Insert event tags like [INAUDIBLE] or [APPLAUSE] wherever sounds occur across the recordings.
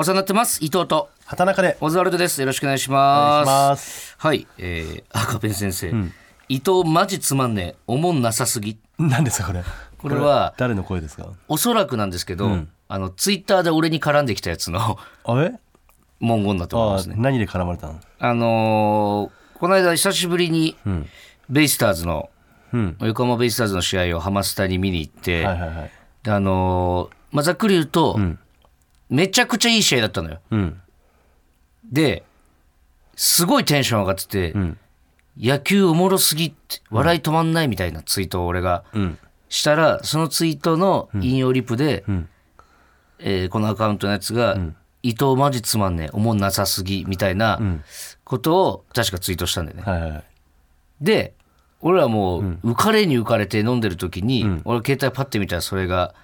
お世話になってます。伊藤と畑中で。オズワルドです。よろしくお願いします。ます。はい、えー、赤ペン先生、伊藤マジつまんねえ。おもんなさすぎ。何ですかこれ。これは誰の声ですか？おそらくなんですけど、あのツイッターで俺に絡んできたやつのあれ文言だと思いあますね。何で絡まれたの？あのーこの間久しぶりにベイスターズの、うん。横浜ベイスターズの試合をハマスタに見に行って、はいはいはい。であのーまあ、ざっくり言うと、めちゃくちゃいい試合だったのよ。うん。ですごいテンション上がってて、野球おもろすぎって笑い止まんないみたいなツイートを俺がん。したら、そのツイートの引用リプで、えーこのアカウントのやつが、伊藤マジつまんねえおもんなさすぎみたいなことを確かツイートしたんだよね。はいはいはい。で俺はもう浮かれに浮かれて飲んでる時に、俺携帯パッて見たらそれが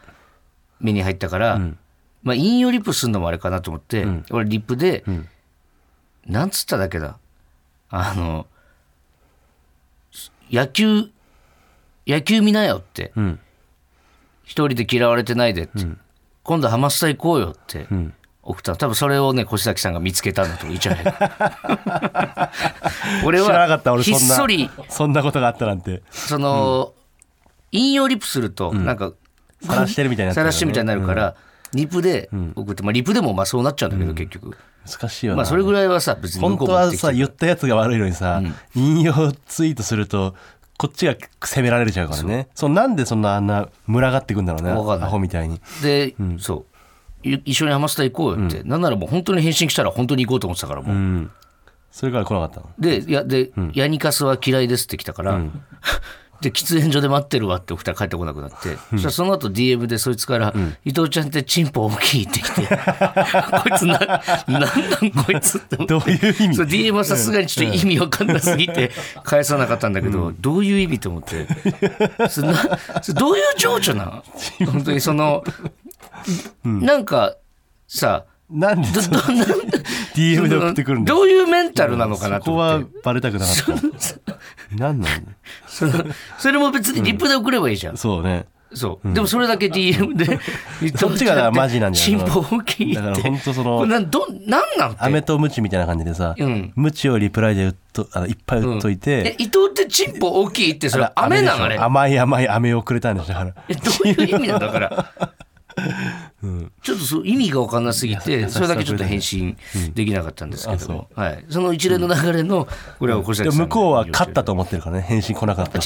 目に入ったから、まあ引用リップするのもあれかなと思って、俺リップで、なんつっただけだ。あの野球野球見なよって、ん。一人で嫌われてないでって、今度ハマスタ行こうよって。送ったの多分それをね越崎さんが見つけたんだとゃない俺はった俺そんなひっそりそんなことがあったなんて。その、引用リプすると、なんか、晒してるみたいにな晒してみたいになるから、リプで送って、まあ、リプでもまあそうなっちゃうんだけど、結局。難しいよな。まあ、それぐらいはさ、別に本当はさ言ったやつが悪いのにさ、引用ツイートするとこっちが責められちゃうからね。そう。なんでそんなあんな群がってくんだろうねアホみたいに。で、そう。い一緒にハマスタ行こうよって、なんならもう本当に返信来たら本当に行こうと思ってたからもう、うん。それから来なかったの。でいやで、ヤニカスは嫌いですって来たから、[LAUGHS] で喫煙所で待ってるわってお二人帰ってこなくなって、そしたらその後 DM でそいつから、伊藤ちゃんってチンポ大きいって。来 [LAUGHS] てこいつななんなんこいつって。思ってどういう意味？そう DM はさすがにちょっと意味わかんなすぎて返さなかったんだけど、どういう意味と思って。それどういう情緒なの？[LAUGHS] 本当にその、なんかさなんでどどなん DM で送ってくるんどういうメンタルなのかなそこは。バレたくなかった何なのそのそれも別にリップで送ればいいじゃん。そうねそう。でもそれだけ DM で、[LAUGHS] そっちがマジなんじゃないチンポ大きい。だから本当そのなんどなんなんて。アメとムチみたいな感じでさ、うんムチをリプライでとあのいっぱい打っといえて、、伊藤ってチンポ大きいってそれ飴なのあれ。甘い甘い飴をくれたんでしょだからえどういう意味なんだから。[LAUGHS] ちょっとそう意味が分かんなすぎて、それだけちょっと返信できなかったんですけど。も、はい、その一連の流れの、これは小崎さん向こうは勝ったと思ってるからね返信来なかった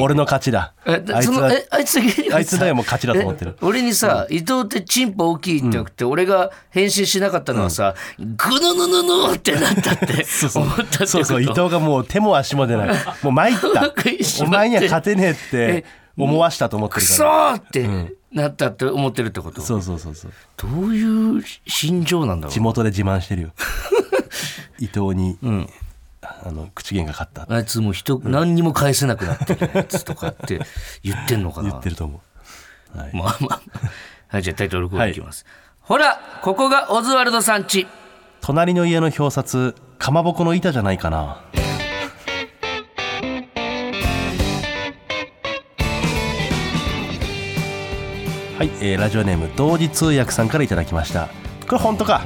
俺の勝ちだ。ええあいつだけ？あいつだよもう勝ちだと思ってる。え俺にさ、伊藤ってチンポ大きいって言って、俺が返信しなかったのはさ、ぐぬぬぬぬってなったって思ったそうそう伊藤がもう手も足も出ない。[LAUGHS] もう参った。[LAUGHS] お前には勝てねえって思わしたと思ってくるから。そーってなったって思ってるってこと、そうそうそうそう。どういう心情なんだろう？地元で自慢してるよ。[LAUGHS] 伊藤に、あの口喧嘩勝った。あいつもう人、何にも返せなくなってるやつとかって言ってんのかな？言ってると思う。はい。まあまあ。はいじゃあタイトルコールいきます、ほらここがオズワルドさんち隣の家の表札かまぼこの板じゃないかなはい、えーラジオネーム同時通訳さんからいただきました。これ本当か？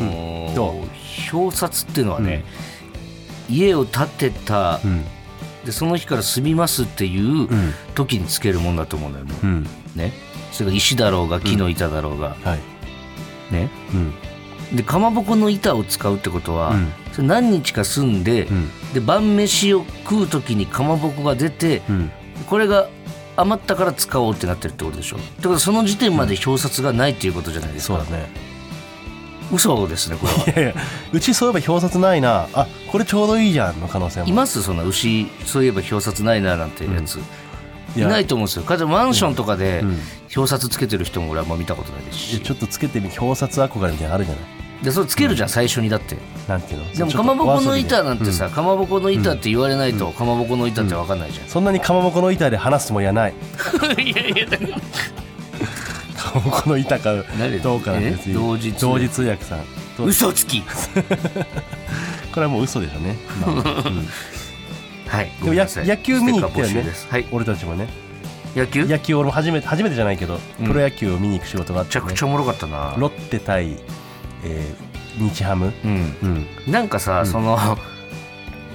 うん。どう？表札っていうのはね、家を建てた、ん。でその日から住みますっていう時につけるもんだと思うんだよね,、う。ん。ね。それが石だろうが木の板だろうが、はい。ね。うん。でかまぼこの板を使うってことは、うん。それ何日か住んで、ん。で晩飯を食う時にかまぼこが出て、うん。これが余ったから使おうってなってるってことでしょ？ってことはその時点まで表札がないっていうことじゃないですか、そうだね。嘘ですねこれは。いやいやうちそういえば表札ないな。あこれちょうどいいじゃんの可能性も。います？そんな牛そういえば表札ないななんてやつ、いや。ないと思うんですよ。かつマンションとかで表札つけてる人も俺はもう見たことないですし。ちょっとつけてみ表札憧れみたいなのあるじゃない？でそれつけるじゃん最初にだって。なんていうの？でもかまぼこの板なんてさ、かまぼこの板って言われないと、かまぼこの板って分かんないじゃん、そんなにかまぼこの板で話すつもりはない。いやいやだから。かまぼこの板か誰どうかなんてえ別に同時通同時通訳さん。と嘘つき。[LAUGHS] これはもう嘘でしょうね、まあ。[LAUGHS] うん。はい。でもやごめんなさい。野球見に行ったよね？ステッカー募集です。はい。俺たちもね。野球？め野球俺も初めて初めてじゃないけど、うん。プロ野球を見に行く仕事があって、ね、ちゃくちゃおもろかったな。ロッテ対、えー日ハム、うん。うん、なんかさ、その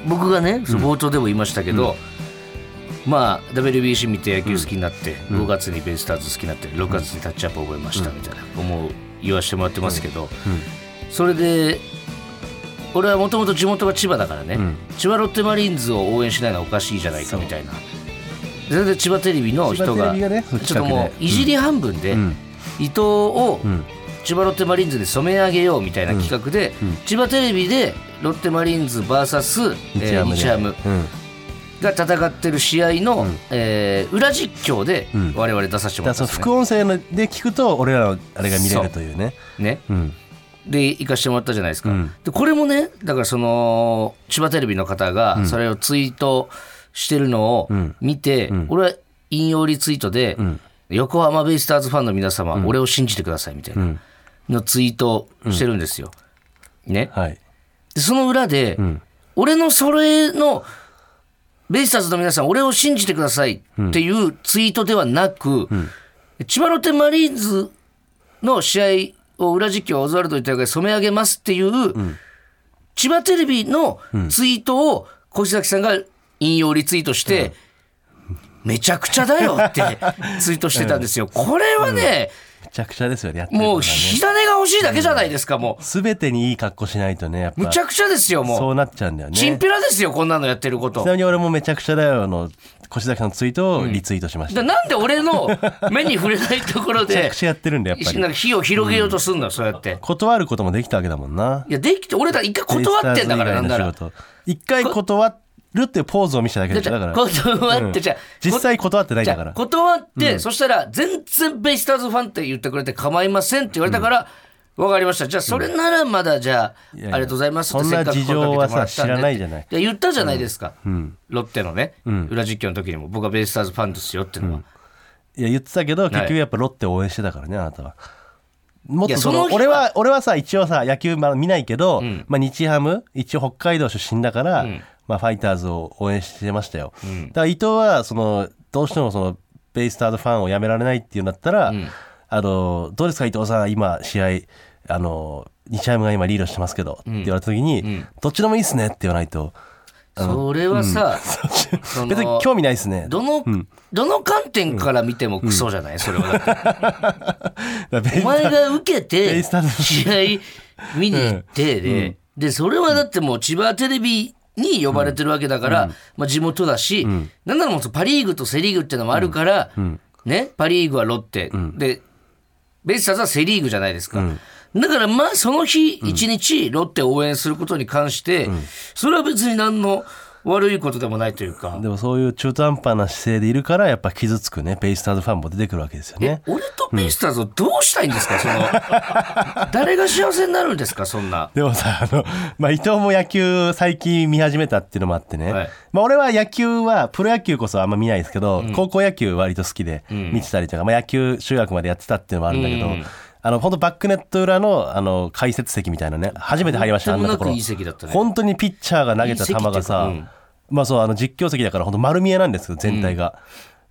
僕がね冒頭でも言いましたけど、まあ WBC 見て野球好きになって、5月にベイスターズ好きになって6月にタッチアップ覚えましたみたいな、思う言わしてもらってますけど、それで俺はもともと地元が千葉だからね、ん。千葉ロッテマリーンズを応援しないのはおかしいじゃないかみたいな。全然千葉テレビの人がちょっともうい。じり半分で、ん。伊藤をん千葉ロッテマリーンズで染め上げようみたいな企画で、千葉テレビでロッテマリーンズ VS 日ハムハムうん。が戦ってる試合の、えー裏実況でん。我々出させてもらったんですね。の副音声ので聞くと俺らのあれが見れるというね。ね。うん。で行かしてもらったじゃないですか、うん。でこれもねだからその千葉テレビの方がそれをツイートしてるのを見て、俺は引用リツイートで、横浜ベイスターズファンの皆様、俺を信じてくださいみたいなのツイートしてるんですよ。ね、はい。でその裏で、俺のそれのベイスターズの皆さん俺を信じてくださいっていうツイートではなく、千葉ロッテマリーンズの試合を裏実況オズワルドに対して染め上げますっていう、千葉テレビのツイートを小崎さんが引用リツイートして、めちゃくちゃだよってツイートしてたんですよ。[LAUGHS] これはね、めちゃくちゃですよねやってるもう火種が欲しいだけじゃないですか、も全てにいい格好しないとねやっう。むぱちゃくちゃですよ、もう。そうなっちゃうんだよねチンピラですよ、こんなのやってることちな。みに俺もめちゃくちゃだよの越崎さんのツイートをリツイートしました、だなんで俺の目に触れないところでめちゃくちゃやってるんだやっぱりなんか火を広げようとすんのよ、そうやって。断ることもできたわけだもんないや、できて、俺だ、一回断ってんだから、なんなら。一回断るってポーズを見せただけでしょ。だから。断って、じゃあ実際断ってないんだから。断って、そしたら全然ベイスターズファンって言ってくれて構いませんって言われたから、わかりました。じゃあそれならまだじゃあ、いやいやありがとうございますってそん。なせっかく声かけてもらったんで事情はさ知らないじゃない。や言ったじゃないですか。ロッテのね、裏実況の時にも。僕はベイスターズファンですよってのは。いや言ってたけど結局やっぱロッテを応援してたからねあなたは。もっとそいやその日は。の俺は俺はさ一応さ野球まあ見ないけど、まあ、日ハム一応北海道出身だから、まあ、ファイターズを応援してましたよ、だから伊藤はそのどうしてもそのベイスターズファンをやめられないっていうんだったら、あのどうですか伊藤さん今試合あの日ハムが今リードしてますけど、って言われた時に、どっちでもいいっすねって言わないと。それはさ、その [LAUGHS] 別に興味ないっすね。どの、どの観点から見てもクソじゃない、それは。[LAUGHS] お前が受けベて試合。見に行ってで、でそれはだってもう千葉テレビに呼ばれてるわけだから、まあ、地元だし、なんならもうパ・リーグとセ・リーグっていうのもあるから、ね、パ・リーグはロッテ、でベイスターズはセ・リーグじゃないですか。だからまあその日一日ロッテを応援することに関して、それは別に何の悪いことでもないというか、でもそういう中途半端な姿勢でいるからやっぱ傷つくね。ベイスターズファンも出てくるわけですよえね。俺とベイスターズをどうしたいんですか、その誰が幸せになるんですか？そんな。でもさあの、まあ、伊藤も野球最近見始めたっていうのもあってね、はい。まあ、俺は野球はプロ野球こそあんま見ないですけど、高校野球割と好きで見てたりとか、まあ、野球中学までやってたっていうのもあるんだけど、うんあの本当バックネット裏のあの解説席みたいなね初めて入りましたあんなところ。いい席だったね。本当にピッチャーが投げた球がさいいまあそうあの実況席だから本当丸見えなんですけど全体が、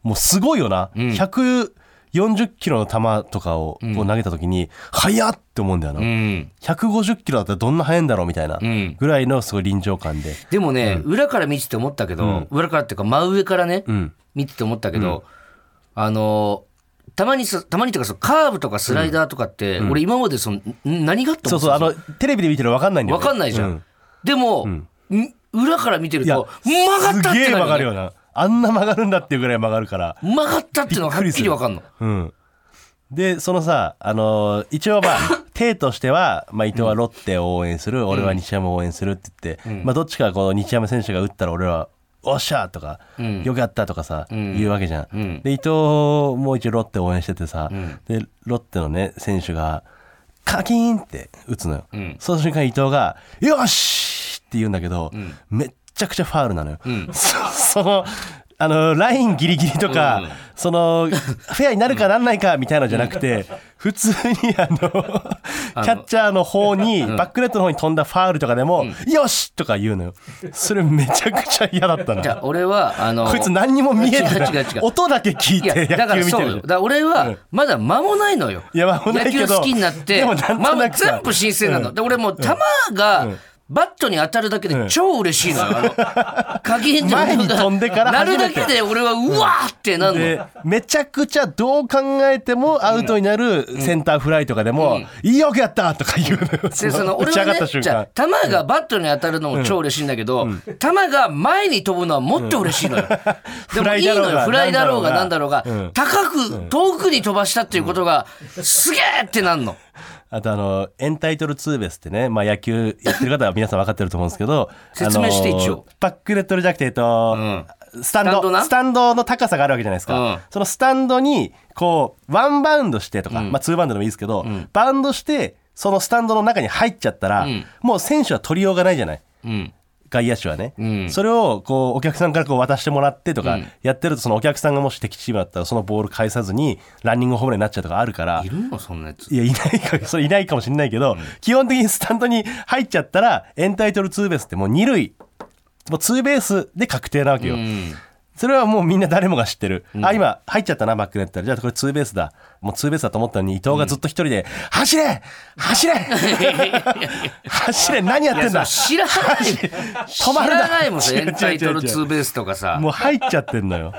もうすごいよな、140キロの球とかをこう投げた時に、速っって思うんだよな、うん、150キロだったらどんな速いんだろうみたいなん。ぐらいのすごい臨場感で、でもね、裏から見てて思ったけど、裏からっていうか真上からね、ん。見てて思ったけど、あのたまにさたまにというかそのカーブとかスライダーとかって、俺今までそのん何がってそうそうあののテレビで見てるの分かんないんだよ、ね、分かんないじゃん、うでも、ん。裏から見てると曲がったっすげえてなるよね曲がるよな。あんな曲がるんだっていうぐらい曲がるから。曲がったっていうのがはっきり分かんの。うん。でそのさあのー一応まあ [LAUGHS] 体としては、まあ、伊藤はロッテを応援する、俺は日ハムを応援するって言って、まあ、どっちかこの日ハム選手が打ったら俺はおっしゃ!」とか、ん。よくやった」とかさ、言うわけじゃん、ん。で伊藤もう一応ロッテ応援しててさ、でロッテのね選手がカキーンって打つのよ、ん。その瞬間伊藤が「よし!」って言うんだけど、めっちゃくちゃファウルなのよ、[LAUGHS] そ [LAUGHS] そのあのラインギリギリとか、うん。そのフェアになるかなんないかみたいなのじゃなくて普通にあのキャッチャーの方にバックネットの方に飛んだファウルとかでも「よし!」とか言うのよ。それめちゃくちゃ嫌だったの。じゃあ俺はあのこいつ何にも見えてない。音だけ聞いて野球見てるそうよ。だから俺はまだ間もないのよ、いや間もないけど。野球好きになってでもなんとまなくさ。全部新鮮なの、で俺もう球がバットに当たるだけで超嬉しいのよ、あの鍵に飛んでからなるだけで俺はうわーってなるの、でめちゃくちゃどう考えてもアウトになるセンターフライとかでも「いいよくやった!」とか言うの。よでその打ち上が俺はねった瞬間。じゃあ球がバットに当たるのも超嬉しいんだけど、球が前に飛ぶのはもっと嬉しいのよ、でもいいのよ。フフライだろうがなんだろうが、うん。高く遠くに飛ばしたっていうことがすげえってなんのあとあのエンタイトルツーベースってね、まあ、野球やってる方は皆さん分かってると思うんですけど [LAUGHS] 説明して一応。バックネットじゃなくてえっと、スタンドスタンドの高さがあるわけじゃないですか、うん。そのスタンドにこうワンバウンドしてとか、まあ、ツーバウンドでもいいですけど、バウンドしてそのスタンドの中に入っちゃったら、ん。もう選手は取りようがないじゃない。うん外野手はね、ん。それをこうお客さんからこう渡してもらってとかやってるとそのお客さんがもし敵チームだったらそのボール返さずにランニングホームランになっちゃうとかあるから。いるのそんなやつ。いやいないかそれいないかもしれないけど、基本的にスタンドに入っちゃったらエンタイトルツーベースってもう二塁もうツーベースで確定なわけよ、うんそれはもうみんな誰もが知ってる、あ今入っちゃったなバックネット。じゃあこれツーベースだ。もうツーベースだと思ったのに伊藤がずっと一人で「走れ!走れ! [LAUGHS] 走れ!何やってんだ?知らない。止まるな!知らないもんそれエンタイトルツーベースとかさ。もう入っちゃってんのよ。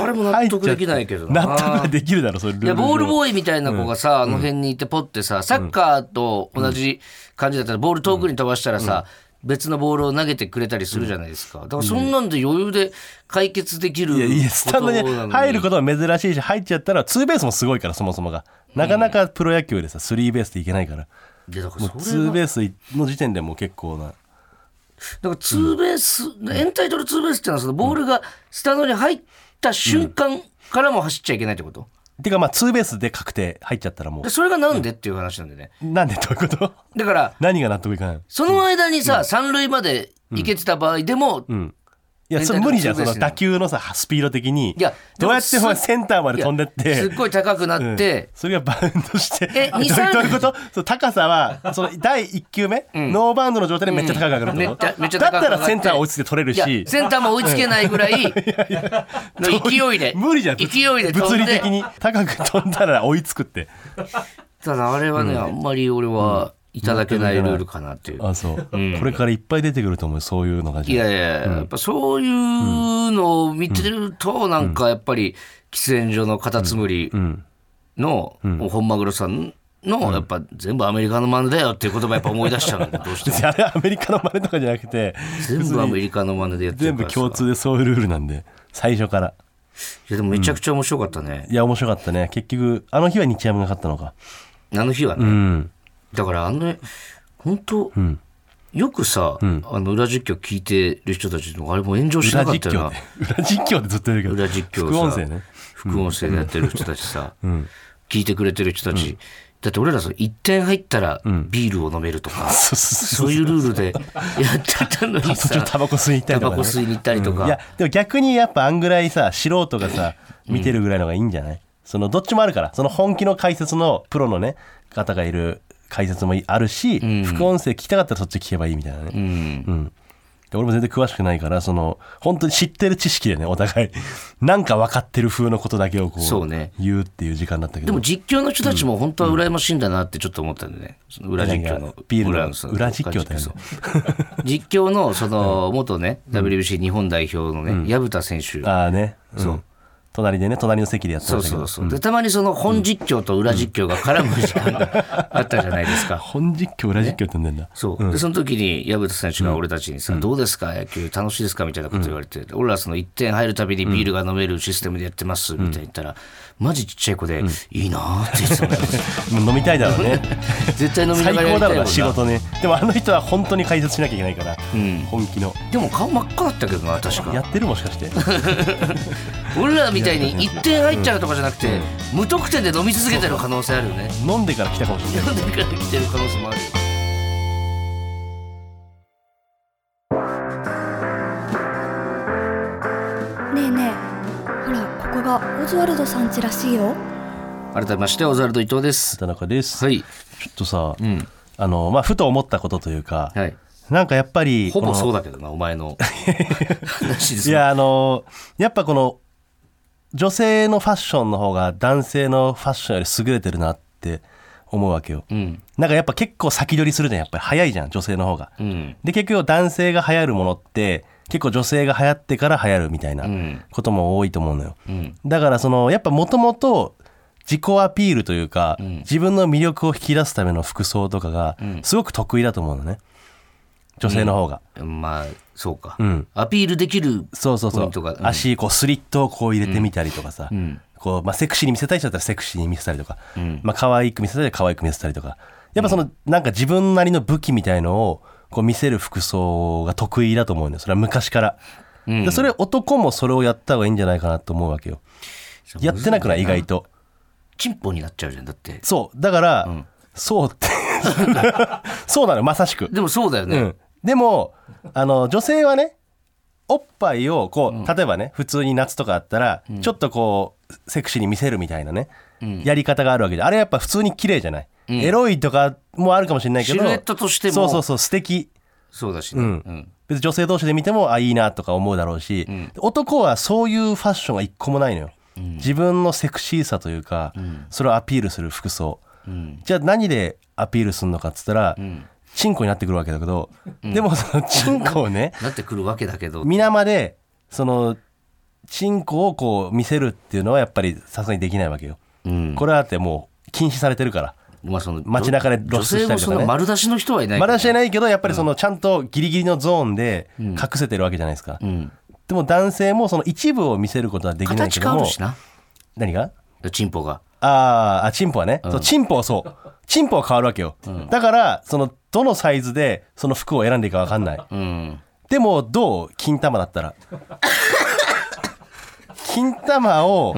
あれも納得できないけどな。納得ができるだろそれルールいやボールーボーイみたいな子がさ、あの辺にいてポッてさサッカーと同じ感じだったらボール遠くに飛ばしたらさ、別のボールを投げてくれたりするじゃないですか。だからそんなんで余裕で解決できるいやいやスタンドに入ることは珍しいし入っちゃったらツーベースもすごいからそもそもが。なかなかプロ野球でさスリーベースっていけないから。いやだからもうツーベースの時点でもう結構な。だからツーベース、エンタイトルツーベースっていうのはそのボールがスタンドに入った瞬間からも走っちゃいけないってこと、てかまあツーベースで確定入っちゃったらもでそれがなんでっていう話なんでね。うなんでどういうこと？だから何が納得いかないの？その間にさ、三塁まで行けてた場合でも、いやそれ無理じゃん。その打球のさスピード的に。いやどうやってセンターまで飛んでっいやすてっごい高くなって、うん。それがバウンドして。え二三 [LAUGHS] どういうこと？そう高さはその第1球目、ノーバウンドの状態でめっちゃ高く上がるってこと、めっちゃめっちゃだったらセンター追いついて取れるし。センターも追いつけないぐらい [LAUGHS] の勢いで無理じゃん。勢いで飛物理的に高く飛んだら追いつくって。ただあれはね、あんまり俺はいただけないルールかなっていう、あそう、これからいっぱい出てくると思うそういうのがいやいや、やっぱそういうのを見てると、なんかやっぱり喫煙所のカタツムリの本マグロさんのやっぱ全部アメリカの真似だよっていう言葉やっぱ思い出しちゃう。[LAUGHS] どうしても。あれアメリカの真似とかじゃなくて全部アメリカの真似でやってるからさ。全部共通でそういうルールなんで最初から。いやでもめちゃくちゃ面白かったね、いや面白かったね。結局あの日は日ハムが勝ったのか。あの日はね、うんだからあのね本当、よくさ、あの裏実況聞いてる人たちのあれも炎上しなかったよな。裏実況。でずっと言うけど。裏実況副音声ね。副音声でやってる人たちさ、聞いてくれてる人たち、だって俺らさ1点入ったらビールを飲めるとか、[LAUGHS] そういうルールで [LAUGHS] やってたのに途さ中タバコ吸いに行ったりとか、ね、タバコ吸いに行ったりとか、いやでも逆にやっぱあんぐらいさ素人がさ見てるぐらいのがいいんじゃない、そのどっちもあるから。その本気の解説のプロのね方がいる解説もあるし、副音声聞きたかったらそっち聞けばいいみたいなね、うん。うん。で俺も全然詳しくないからその本当に知ってる知識でねお互い [LAUGHS] なんか分かってる風のことだけをこうそうね。言うっていう時間だったけど。でも実況の人たちも本当は羨ましいんだなってちょっと思ったんでね、その裏実況のビールの裏実況だよね。[LAUGHS] 実況のその元ね、WBC 日本代表のね、薮田選手。ああね、うん。そう隣でね隣の席でやってたけど。そうそう。で、たまにその本実況と裏実況が絡む時間が [LAUGHS] あったじゃないですか。本実況裏実況ってんだ。そう。で、その時に、矢蓋選手が俺たちにさ、どうですか？野球楽しいですか？みたいなこと言われて、俺らその1点入るたびにビールが飲めるシステムでやってます、みたいに言ったら、マジちっちゃい子で、いいなーって言ってたも [LAUGHS] 飲みたいだろうね。[LAUGHS] 絶対飲みな最がらやりたいもんな。高だろうな仕事ね。でもあの人は本当に解説しなきゃいけないから、ん。本気の。でも顔真っ赤だったけどな、確か。やってるもしかして。[LAUGHS] 俺らみたいに1点入っちゃうとかじゃなくて、無得点で飲み続けてる可能性あるよね。飲んでから来たかもしれない。飲んでから来てる可能性もあるよ。がオズワルドさん家らしいよ改めまして、オズワルド伊藤です。田中です、はい。ちょっとさ、うん。あのまあふと思ったことというか、はい。なんかやっぱりほぼそうだけどな、お前のいやあのやっぱこの女性のファッションの方が男性のファッションより優れてるなって思うわけようん。なんかやっぱ結構先取りするじゃんやっぱり早いじゃん女性の方がうん。で結局男性が流行るものって結構女性が流行ってから流行るみたいなうん。ことも多いと思うのよ。うん。だからそのやっぱもともと自己アピールというか、自分の魅力を引き出すための服装とかがすごく得意だと思うのね。女性の方が、まあ、そうか。ん。アピールできるそうそうそう。うん。足こうスリットをこう入れてみたりとかさ、ん。こうまあ、セクシーに見せたい人だったらセクシーに見せたりとか、ん。まあ可愛く見せたいら可愛く見せたりとか。やっぱそのなんか自分なりの武器みたいのをこう見せる服装が得意だと思うんだよ。それは昔から、うん。でそれ男もそれをやった方がいいんじゃないかなと思うわけよ。やってなくない？意外と。チンポになっちゃうじゃん。だって。そう。だから、そうって。[LAUGHS] そうなのまさしく。でもそうだよね。うん、でもあの女性はねおっぱいをこう、例えばね普通に夏とかあったら、ちょっとこうセクシーに見せるみたいなね、やり方があるわけで。あれやっぱ普通に綺麗じゃない、エロいとかもあるかもしれないけどシルエットとしても。そうそうそう素敵。そうだしね。うん。うん。別に女性同士で見てもあいいなとか思うだろうし、男はそういうファッションが一個もないのよ、自分のセクシーさというか、それをアピールする服装、ん。じゃあ何でアピールするのかっつったら、チンコになってくるわけだけど、でもそのチンコをね [LAUGHS] なってくるわけだけど。皆までそのチンコをこう見せるっていうのはやっぱりさすがにできないわけよ、うん。これはだってもう禁止されてるからまあその街中で露出したりとかね。丸出しの人はいないまから。だ知らないけどやっぱりそのちゃんとギリギリのゾーンで隠せてるわけじゃないですか、うん。でも男性もその一部を見せることはできないけ形ども。変わるしな。何が？チンポが。あーあチンポはね、そうチンポはそう。チンポは変わるわけよ、だからそのどのサイズでその服を選んでいいか分かんない。うん。でもどう？金玉だったら。[LAUGHS] 金玉を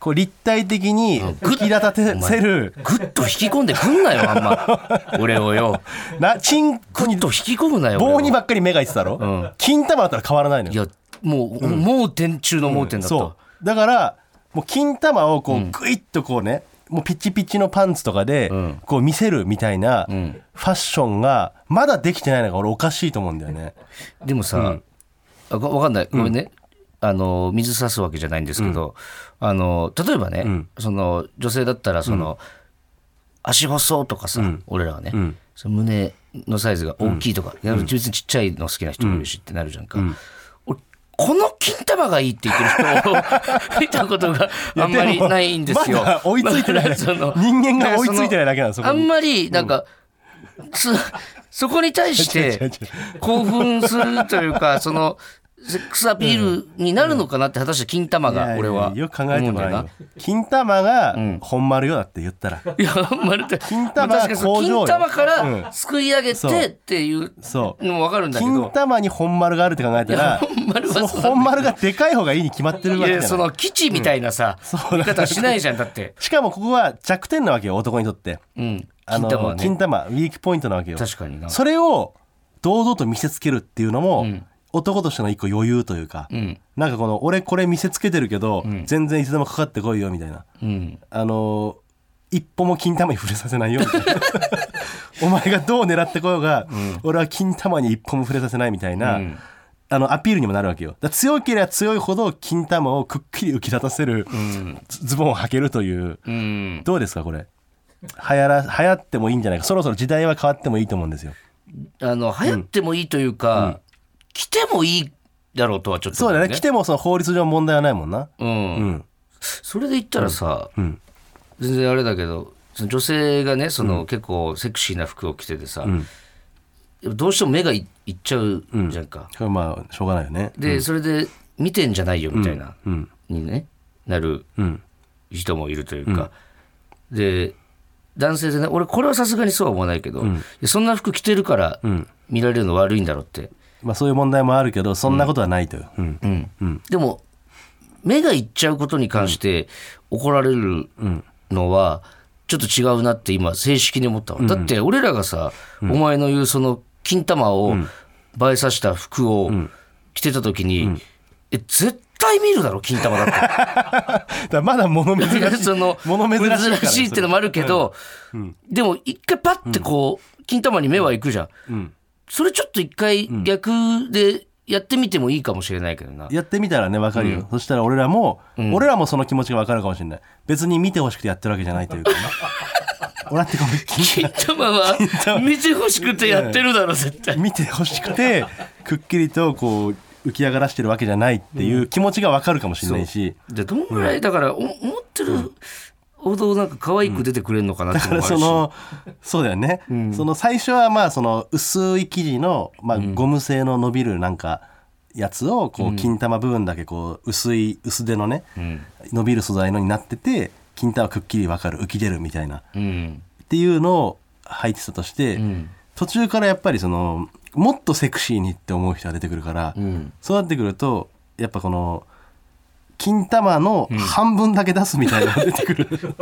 こう立体的に浮き立たせるぐっと引き込んでくんなよ、あんま。俺をよ。[LAUGHS] なチンコにと引き込むなよ。棒にばっかり目がいってたろ、ん金玉だったら変わらないのよいや、もう、盲点中の盲点だった。そうだからもう金玉をこうグイッとこうね、もうピチピチのパンツとかでんこう見せるみたいなフんァッションがまだできてないのが俺おかしいと思うんだよね。でもさ、あわわかんない。ごめんね。あの、水差すわけじゃないんですけど、あの、例えばね、その、女性だったら、その、足細とかさ、俺らはね、その胸のサイズが大きいとか、いや別にちっちゃいの好きな人もいるしってなるじゃんか。俺この金玉がいいって言ってる人を [LAUGHS] 見たことがあんまりないんですよ。まだ追いついてない。[LAUGHS] その人間が追いついてないだけなのそこに。あんまり、なんか、そそこに対して [LAUGHS] 興奮するというか、その、セックスアピールになるのかなって果たして金玉が、俺は。よく考えてもらうよ金玉が本丸よだって言ったら、な。いや、まるで。金玉まあ確かにその工金玉かうんらすくい上げてっていうそうのもわかるんだけ金ど。玉に本丸があるって考えたらその本丸がでかい方がいいに決まってるわけじゃないその基地みたいなさ、言い方しないじゃん、だって。[LAUGHS] しかもここは弱点なわけよ男にとってうん。あの金玉。金玉ウィークポイントなわけよ確かにな。それを堂々と見せつけるっていうのも、ん男としての一個余裕というか、うん。なんかこの俺これ見せつけてるけど、全然いつでもかかってこいよみたいな。うん。あのー一歩も金玉に触れさせないよみたいな。[LAUGHS] お前がどう狙ってこようが、俺は金玉に一歩も触れさせないみたいな、うん。あのアピールにもなるわけよ。強ければ強いほど金玉をくっきり浮き立たせる、ズズボンを履けるという。うん。どうですかこれ？流行ら流行ってもいいんじゃないか。そろそろ時代は変わってもいいと思うんですよ。あの、流行ってもいいというか、着てもいいだろうとはちょっとそうだよね。来てもその法律上問題はないもんな。うん、うん。それで言ったらさ、ん。全然あれだけどその女性がねその、結構セクシーな服を着ててさ、どうしても目がいいっちゃうじゃんか、まあしょうがないよね。で、それで見てんじゃないよみたいな、うん。にねなるうん。人もいるというか、で男性でね俺これはさすがにそうは思わないけど、いやそんな服着てるから見られるの悪いんだろうって、まあそういう問題もあるけどそんなことはないという。うん。うん。うん。でも目がいっちゃうことに関して怒られるのはちょっと違うなって今正式に思ったわ、だって俺らがさ、お前の言うその金玉を映えさせた服を着てた時に、え絶対見るだろ？金玉だって。[LAUGHS] まだ物珍しい [LAUGHS] その物珍しいから。珍しいっていうのもあるけど、でも一回パッてこう、金玉に目は行くじゃん、んそれちょっと一回逆でやってみてもいいかもしれないけどな、やってみたらね分かるよ、そしたら俺らも、俺らもその気持ちが分かるかもしれない。別に見てほしくてやってるわけじゃないというかね。[LAUGHS] 俺だってこう金玉は見てほしくてやってるだろ絶対。見てほしくてくっきりとこう浮き上がらしてるわけじゃないっていう気持ちが分かるかもしれないし、でどんぐらいだからお思ってるほどなんか可愛く出てくれるのかなってだいうし、からそのそうだよね、その最初はまあその薄い生地の、まあ、ゴム製の伸びるなんかやつをこう金玉部分だけこう薄い薄手のね、伸びる素材のになってて金玉くっきり分かる浮き出るみたいな。うんっていうのを入ってたとして、ん。途中からやっぱりそのもっとセクシーにって思う人が出てくるから、ん。そうなってくるとやっぱこの金玉の半分だけ出すみたいなのが出てくる、[LAUGHS]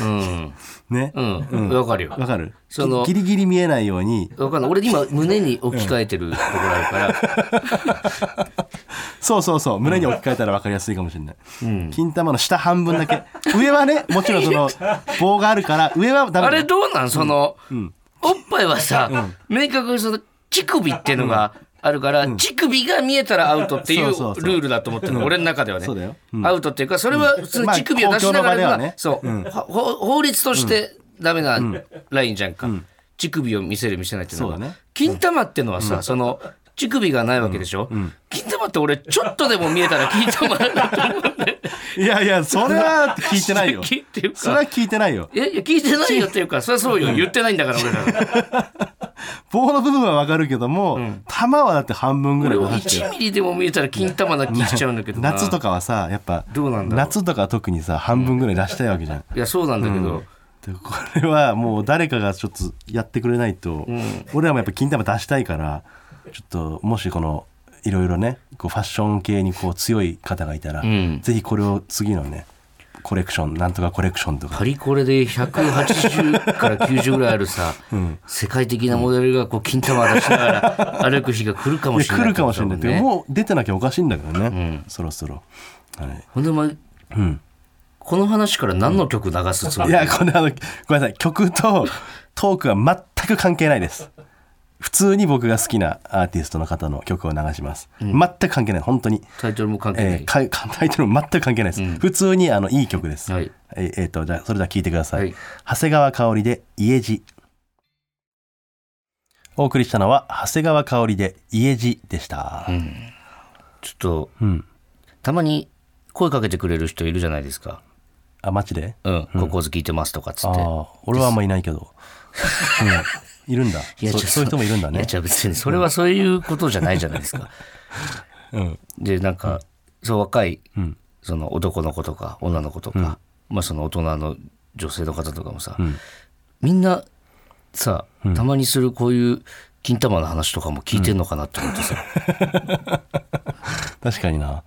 うん。ね？うん。わ、かるよ。わかる？そのギリギリ見えないように。わかんない。俺今胸に置き換えてるところあるから、[LAUGHS] そうそうそう。胸に置き換えたら分かりやすいかもしれない、金玉の下半分だけ。上はねもちろんその [LAUGHS] 棒があるから上はダメあれどうなん？その、おっぱいはさ、明確にその乳首っていうのがあるから、乳首が見えたらアウトっていうルールだと思ってるの、俺の中ではね。アウトっていうかそれは普通に乳首を出しながら、そう、法律としてダメなラインじゃんか、乳首を見せる見せないっていうのは。金玉っていうのはさ、その乳首がないわけでしょ、金玉って俺ちょっとでも見えたら金玉だと思うんで。いやいやそれは聞いてないよ。それは聞いてないよ。えいや聞いてないよっていうかそりゃそうよ。言ってないんだから俺ら棒の部分は分かるけども、玉はだって半分ぐらい俺出して1ミリでも見えたら金玉な気しちゃうんだけどな。夏とかはさやっぱどうなんだ夏とかは特にさ半分ぐらい出したいわけじゃん、いやそうなんだけど、でこれはもう誰かがちょっとやってくれないと、俺らもやっぱ金玉出したいからちょっともしこのいろいろねこうファッション系にこう強い方がいたら、ん。ぜひこれを次のねコレクションなんとかコレクションとか。パリコレで180から90ぐらいあるさ、[LAUGHS] 世界的なモデルがこう金玉出しながら [LAUGHS] 歩く日が来るかもしれない来るかもしれない、ってことだもう出てなきゃおかしいんだけどね、そろそろ、はい。ほんでお前うん、この話から何の曲流すつもり、いやこれあのごめんなさい。曲とトークは全く関係ないです普通に僕が好きなアーティストの方の曲を流します、全く関係ない。本当に。タイトルも関係ない、えータイトルも全く関係ないです、普通にあのいい曲です、はい。えーえーとじゃあそれでは聴いてください、はい。長谷川香織で家路お送りしたのは長谷川香織で家路でした、ちょっとうん。たまに声かけてくれる人いるじゃないですか。あマジで？うん、ここず聞いてますとかっつあって。あ俺はあんまいないけど、うん、いるんだ。いやそそういう人もいるんだね。いやじゃあ別に。それはそういうことじゃないじゃないですか。うん。でなんか、そう若い、ん。その男の子とか女の子とか、まあその大人の女性の方とかもさ、みんなさたまにするこういう金玉の話とかも聞いてんのかなって思ってさ、[LAUGHS] 確かにな。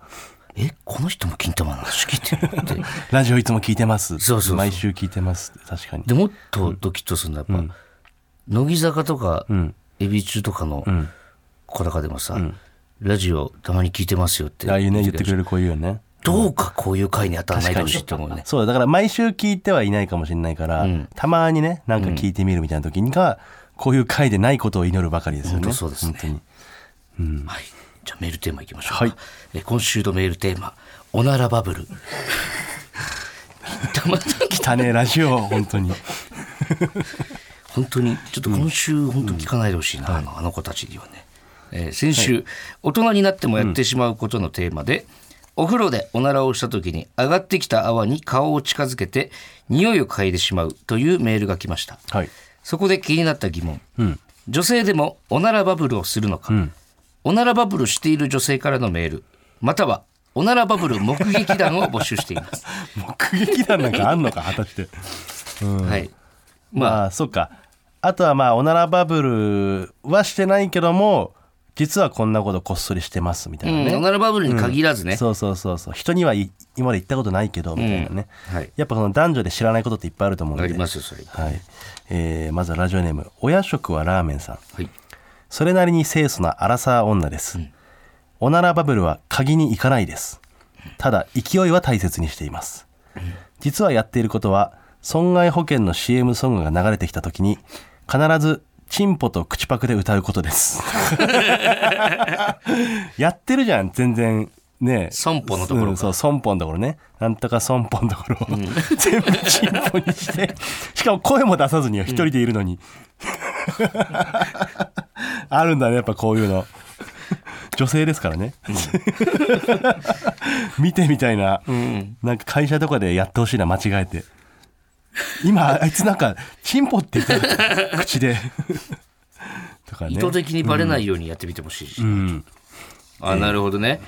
えこの人も金玉の話聞いてるって。[LAUGHS] ラジオいつも聞いてます。そうそうそう。毎週聞いてます確かに。でもっとドキッとするのはやっぱ、乃木坂とか、ん。エビ中とかの子とかでもさ、ラジオたまに聞いてますよって。ああいうね言ってくれる子いるよね。どうかこういう回に当たらないでほしいって思うね。そうだだから毎週聞いてはいないかもしれないから、たまにねなんか聞いてみるみたいな時にが、こういう回でないことを祈るばかりですよね。本当そうですね。本当に。はい。じゃあメールテーマいきましょうか。はい。え今週のメールテーマ、おならバブル。たまた汚ねえラジオ本当に [LAUGHS] 本当に、ちょっと今週本当聞かないでほしいな、あのあの子たちにはね。えー先週、大人になってもやってしまうことのテーマで、お風呂でおならをした時に上がってきた泡に顔を近づけて匂いを嗅いでしまうというメールが来ました。はい。そこで気になった疑問、女性でもおならバブルをするのか、おならバブルしている女性からのメール。またはおならバブル目撃談を募集しています、[LAUGHS] 目撃談なんかあんのか果たして。はい。まあまあそっかあとはまあおならバブルはしてないけども実はこんなことこっそりしてますみたいなね、うん、おならバブルに限らずね、そうそうそうそう。人にはい今まで言ったことないけどみたいなね、はい。やっぱその男女で知らないことっていっぱいあると思うんで。ありますよそれ。はい。えーまずはラジオネーム「親食はラーメンさん」はい。それなりに清楚なアラサー女です、おならバブルは鍵に行かないです。ただ勢いは大切にしています。実はやっていることは損害保険の CM ソングが流れてきた時に必ずチンポと口パクで歌うことです。[LAUGHS] やってるじゃん全然。ね。損保のところか。うんそう損保のところね。なんとか損保のところ。を、全部チンポにして。しかも声も出さずに一人でいるのに、[LAUGHS] あるんだねやっぱこういうの。女性ですからね、[LAUGHS] 見てみたいな、なんか会社とかでやってほしいな間違えて [LAUGHS] 今あいつなんかチンポって言った口で。[LAUGHS] とかね。意図的にバレないようにやってみてほしいし、うん。あなるほどね。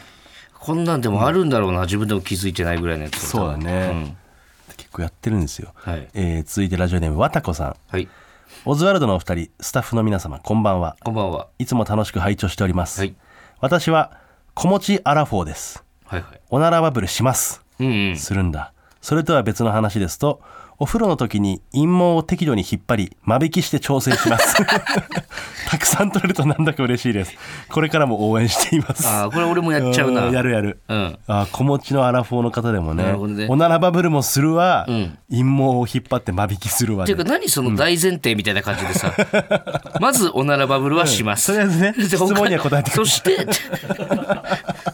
こんなんでもあるんだろうな、自分でも気づいてないぐらいのやつそうだね、結構やってるんですよ、はい。えー続いてラジオネームわたこさん。はい。オズワルドのお二人スタッフの皆様こんばんは。こんばんは。いつも楽しく拝聴しております、はい。私は子持ちアラフォーです。はいはい。おならバブルします。うんうん。するんだ。それとは別の話ですとお風呂の時に陰毛を適度に引っ張り間引きして調整します。[LAUGHS] たくさん取れるとなんだか嬉しいです。これからも応援しています。ああこれ俺もやっちゃうな。うんやるやる。うん。あ子持ちのアラフォーの方でもね。なるほどね。おならバブルもするわ、ん。陰毛を引っ張って間引きするわで。っていうか何その大前提みたいな感じでさ、まずおならバブルはします、とりあえずね [LAUGHS] で質問には答えてくれ。そして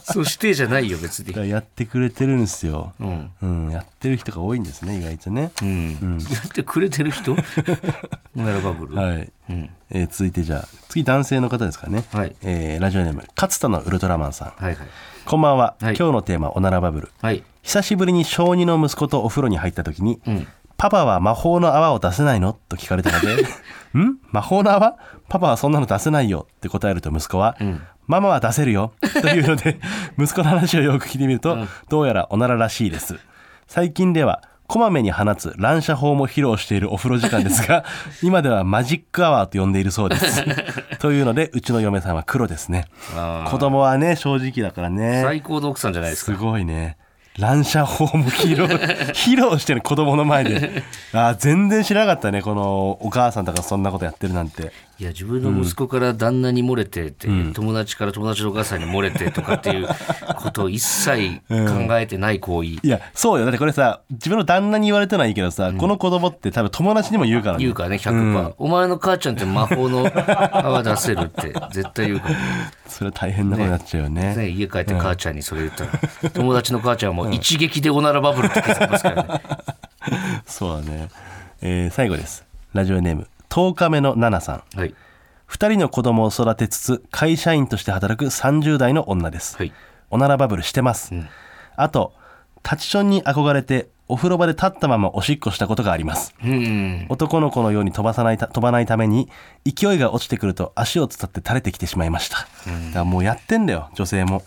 [LAUGHS] そしてじゃないよ別に。やってくれてるんですよ、うん。うん、やってる人が多いんですね意外とね、うん、やってくれてる人？おならバブル、はい、うん。えー続いてじゃあ次男性の方ですかね、はい。えーラジオネーム勝田のウルトラマンさん。はいはい。こんばんは、はい。今日のテーマおならバブル。はい。久しぶりに小2の息子とお風呂に入った時に、んパパは魔法の泡を出せないの？と聞かれたので [LAUGHS] ん？魔法の泡？パパはそんなの出せないよって答えると息子は、ママは出せるよというので [LAUGHS] 息子の話をよく聞いてみると、どうやらおなららしいです。最近ではこまめに放つ乱射法も披露しているお風呂時間ですが [LAUGHS] 今ではマジックアワーと呼んでいるそうです。というのでうちの嫁さんは黒ですね。子供はね正直だからね。最高の奥さんじゃないですすかごいね乱射法も披露 [LAUGHS] 披露してる子供の前で。あー全然知らなかったねこのお母さんとかそんなことやってるなんていや自分の息子から旦那に漏れてって、友達から友達のお母さんに漏れてとかっていう [LAUGHS] ことを一切考えてない行為、いやそうよ。だってこれさ自分の旦那に言われてないいけどさ、この子供って多分友達にも言うからね。言うからね100%、お前の母ちゃんって魔法の泡出せるって [LAUGHS] 絶対言うから。それは大変なことになっちゃうよね。ね、家帰って母ちゃんにそれ言ったら、友達の母ちゃんはもう一撃でおならバブルって気づきますからね。[LAUGHS] そうだね、えー最後です。ラジオネーム10日目のナナさん。はい。2人の子供を育てつつ会社員として働く30代の女です、はい。おならバブルしてます、あとタチションに憧れてお風呂場で立ったままおしっこしたことがあります。うん。男の子のように飛ばさないた飛ばないために勢いが落ちてくると足を伝って垂れてきてしまいました、だからもうやってんだよ女性も。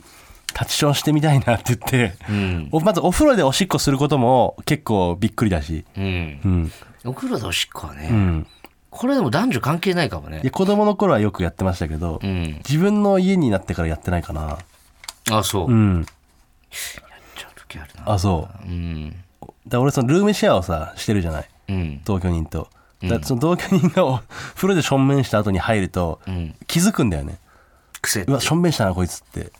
タチションしてみたいなって言って、ん。おまずお風呂でおしっこすることも結構びっくりだし。うん。うん。お風呂でおしっこはね、うんこれでも男女関係ないかもねいや。子供の頃はよくやってましたけど、うん。自分の家になってからやってないかなあ、そう。やっうんちゃう時あるな。あそううん。だ俺そのルームシェアをさしてるじゃない？うん。同居人とだその同居人がお風呂でしょんべんした後に入るとん気づくんだよね、癖うわしょんべんしたなこいつって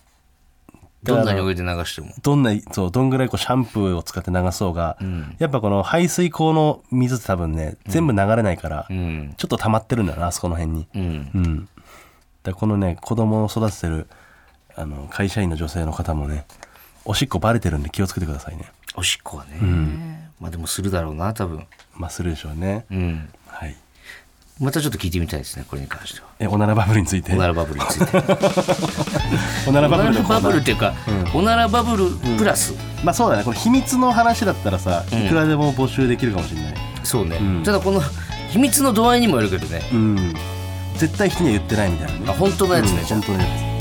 どんなにお湯で流しても。どんなそうどんぐらいこうシャンプーを使って流そうが、やっぱこの排水口の水って多分ね全部流れないから、うん。ちょっと溜まってるんだよなあそこの辺にうん。うんだこのね子供を育ててるあの会社員の女性の方もねおしっこバレてるんで気をつけてくださいねおしっこはね。まあでもするだろうな、多分。まあするでしょうねうん。はいまたちょっと聞いてみたいですねこれに関しては。えおならバブルについて？おならバブルについて。[LAUGHS] おならバブルっていうか、おならバブルプラス、まあそうだね。これ秘密の話だったらさん。いくらでも募集できるかもしれない。そうね、ん。ただこの秘密の度合いにもよるけどね。うん。絶対人には言ってないみたいなね。あ本当のやつね、本当のやつ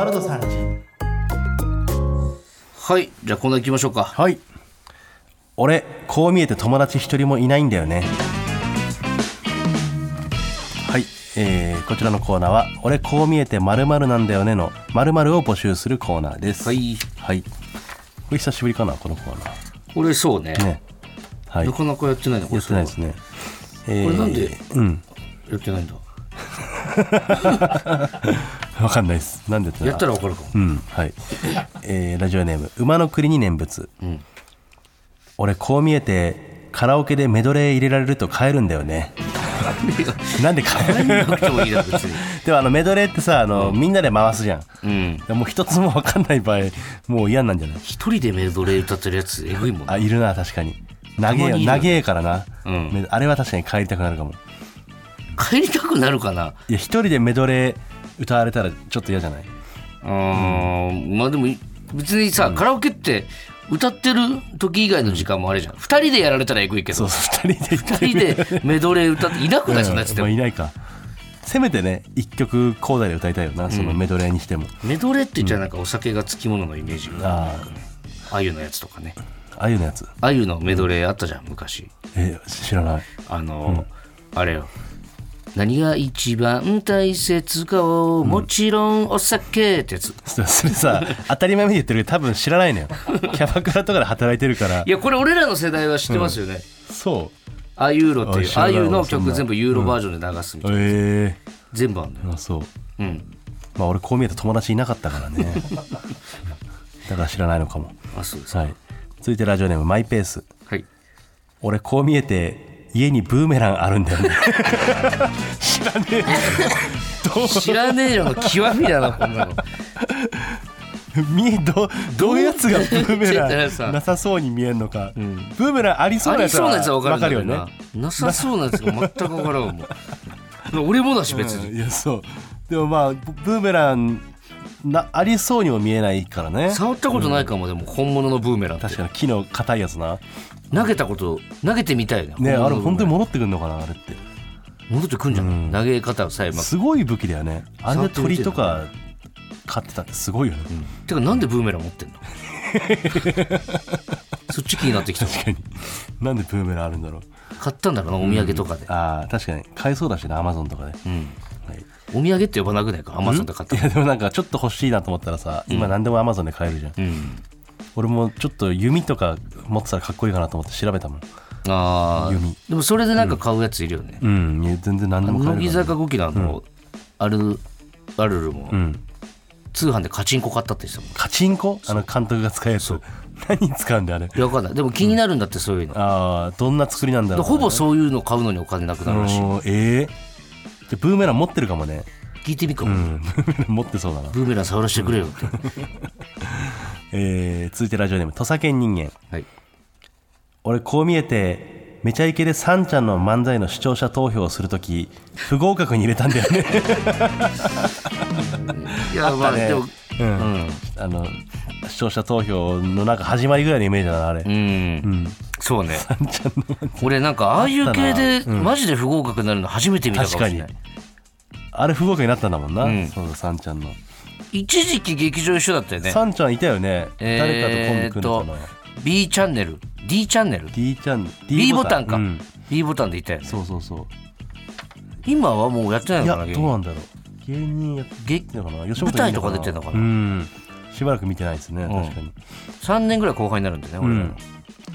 ワルドさんちはいじゃあこんな行きましょうか。はい。俺こう見えて友達一人もいないんだよね。はい、えーこちらのコーナーは「俺こう見えて〇〇なんだよね」の〇〇を募集するコーナーです。はい。はい。これ久しぶりかなこのコーナこれそうね。ーね。はい。なかなかやってないのこれ。やってないですね。えーこれなんでうん。やってないんだ？[LAUGHS] [LAUGHS] わかんないです。なんでやってな。いやったら分かるかも。うんはい、えーラジオネーム。馬の国に念仏、ん。俺こう見えてカラオケでメドレー入れられると帰るんだよね。なんで帰るなくてもいいだろ別に。でもあのメドレーってさあの、みんなで回すじゃん。うん。もう一つも分かんない場合もう嫌なんじゃない？一人でメドレー歌ってるやつえぐいもんあいるな確かに。長え長えからな、うん。メあれは確かに帰りたくなるかも。帰りたくなるかな。いや一人でメドレー歌われたらちょっと嫌じゃない？うん。まあでも別にさ、カラオケって歌ってる時以外の時間もあるじゃん。二人でやられたらえぐいけど。そうそう二人で。メドレー歌っていなくない？[LAUGHS] そん。なやつでも。まあ、いないか。せめてね一曲コーダで歌いたいよなそのメドレーにしても、メドレーって言っちゃなんかお酒がつきもののイメージが。ああ。ゆのやつとかね。あああいうのやつ。あゆのメドレーあったじゃん昔。え知らない。あの、あれよ何が一番大切かをもちろんお酒ってやつ、そそれさ当たり前に言ってるけど多分知らないのよ。[LAUGHS] キャバクラとかで働いてるから。いやこれ俺らの世代は知ってますよね、そう。あゆーろっていうあ知らないあゆの曲全部ユーロバージョンで流すみたいな、え全部あんのよ。えあそう。うん。まあ俺こう見えて友達いなかったからね。[LAUGHS] だから知らないのかも。あそうですはい。続いてラジオネームマイペース。はい。俺こう見えて家にブーメランあるんだよね。知らねえどう知らねえよ。の極みだなこんなの。見えどどういうやつがブーメランなさそうに見えんのか、ん。ブーメランありそうあなやつはりそうなやつは分かるよなねな。さそうなやつが全く分からんわもう。俺もだし別に、うんいやそう。でもまあブブーメランなありそうにも見えないからね。触ったことないかも、でも本物のブーメランって。確かに木の硬いやつな投げたこと投げてみたいな。ねあれ本当にも戻ってくんのかなあれって。戻ってくんじゃない、投げ方さえすごい武器だよね。あれで鳥とか飼ってたってすごいよね、てかなんでブーメラン持ってんの？[LAUGHS] そっち気になってきた確かに。なんでブーメランあるんだろう。買ったんだろうなお土産とかで、ああ確かに。買えそうだしねアマゾンとかで、うん。はい。お土産って呼ばなくないか？アマゾンで買ったいやでもなんかちょっと欲しいなと思ったらさ今何でもアマゾンで買えるじゃん、うん俺もちょっと弓とか持ってたらかっこいいかなと思って調べたもん。あー。弓。でもそれでなんか買うやついるよね、うん。いや全然何でも買える乃木坂5期のあの、アルアルルも、うん。通販でカチンコ買ったって言ってたもん。カチンコ？あの監督が使うやつ。何に使うんだよあれ。いやわかんない。でも気になるんだってそういうの、ああどんな作りなんだろう、ほぼそういうの買うのにお金なくなるらしええじゃブーメラン持ってるかもね。聞いてみっか。も、うん。ブーメラン持ってそうだな、ブーメラン触らせてくれよって、[LAUGHS] えー、続いてラジオネーム土佐犬人間。はい、俺こう見えてめちゃイケでサンちゃんの漫才の視聴者投票をするとき不合格に入れたんだよね。いやまあね。でもうん、うん。あの視聴者投票のなんか始まりぐらいのイメージだなあれ、うん、うん、そうね。サンちゃんの俺なんかああいう系でマジで不合格になるの初めて見たかもし確かに。れないあれ不合格になったんだもんな、うん。そうだサンちゃんの、一時期劇場一緒だったよね。サンちゃんいたよね、えー誰かとコンビ組んでたな B チャンネル。D チャンネル。D ちゃん B ボタンか、うん。B ボタンでいたよね。そうそうそう。今はもうやってないいのかなやどうなんだろう。芸人やってげるのかな。舞台とか出てんのかな。うん。しばらく見てないですねうん。確かに、3年ぐらい後輩になるんだよね、俺ら。の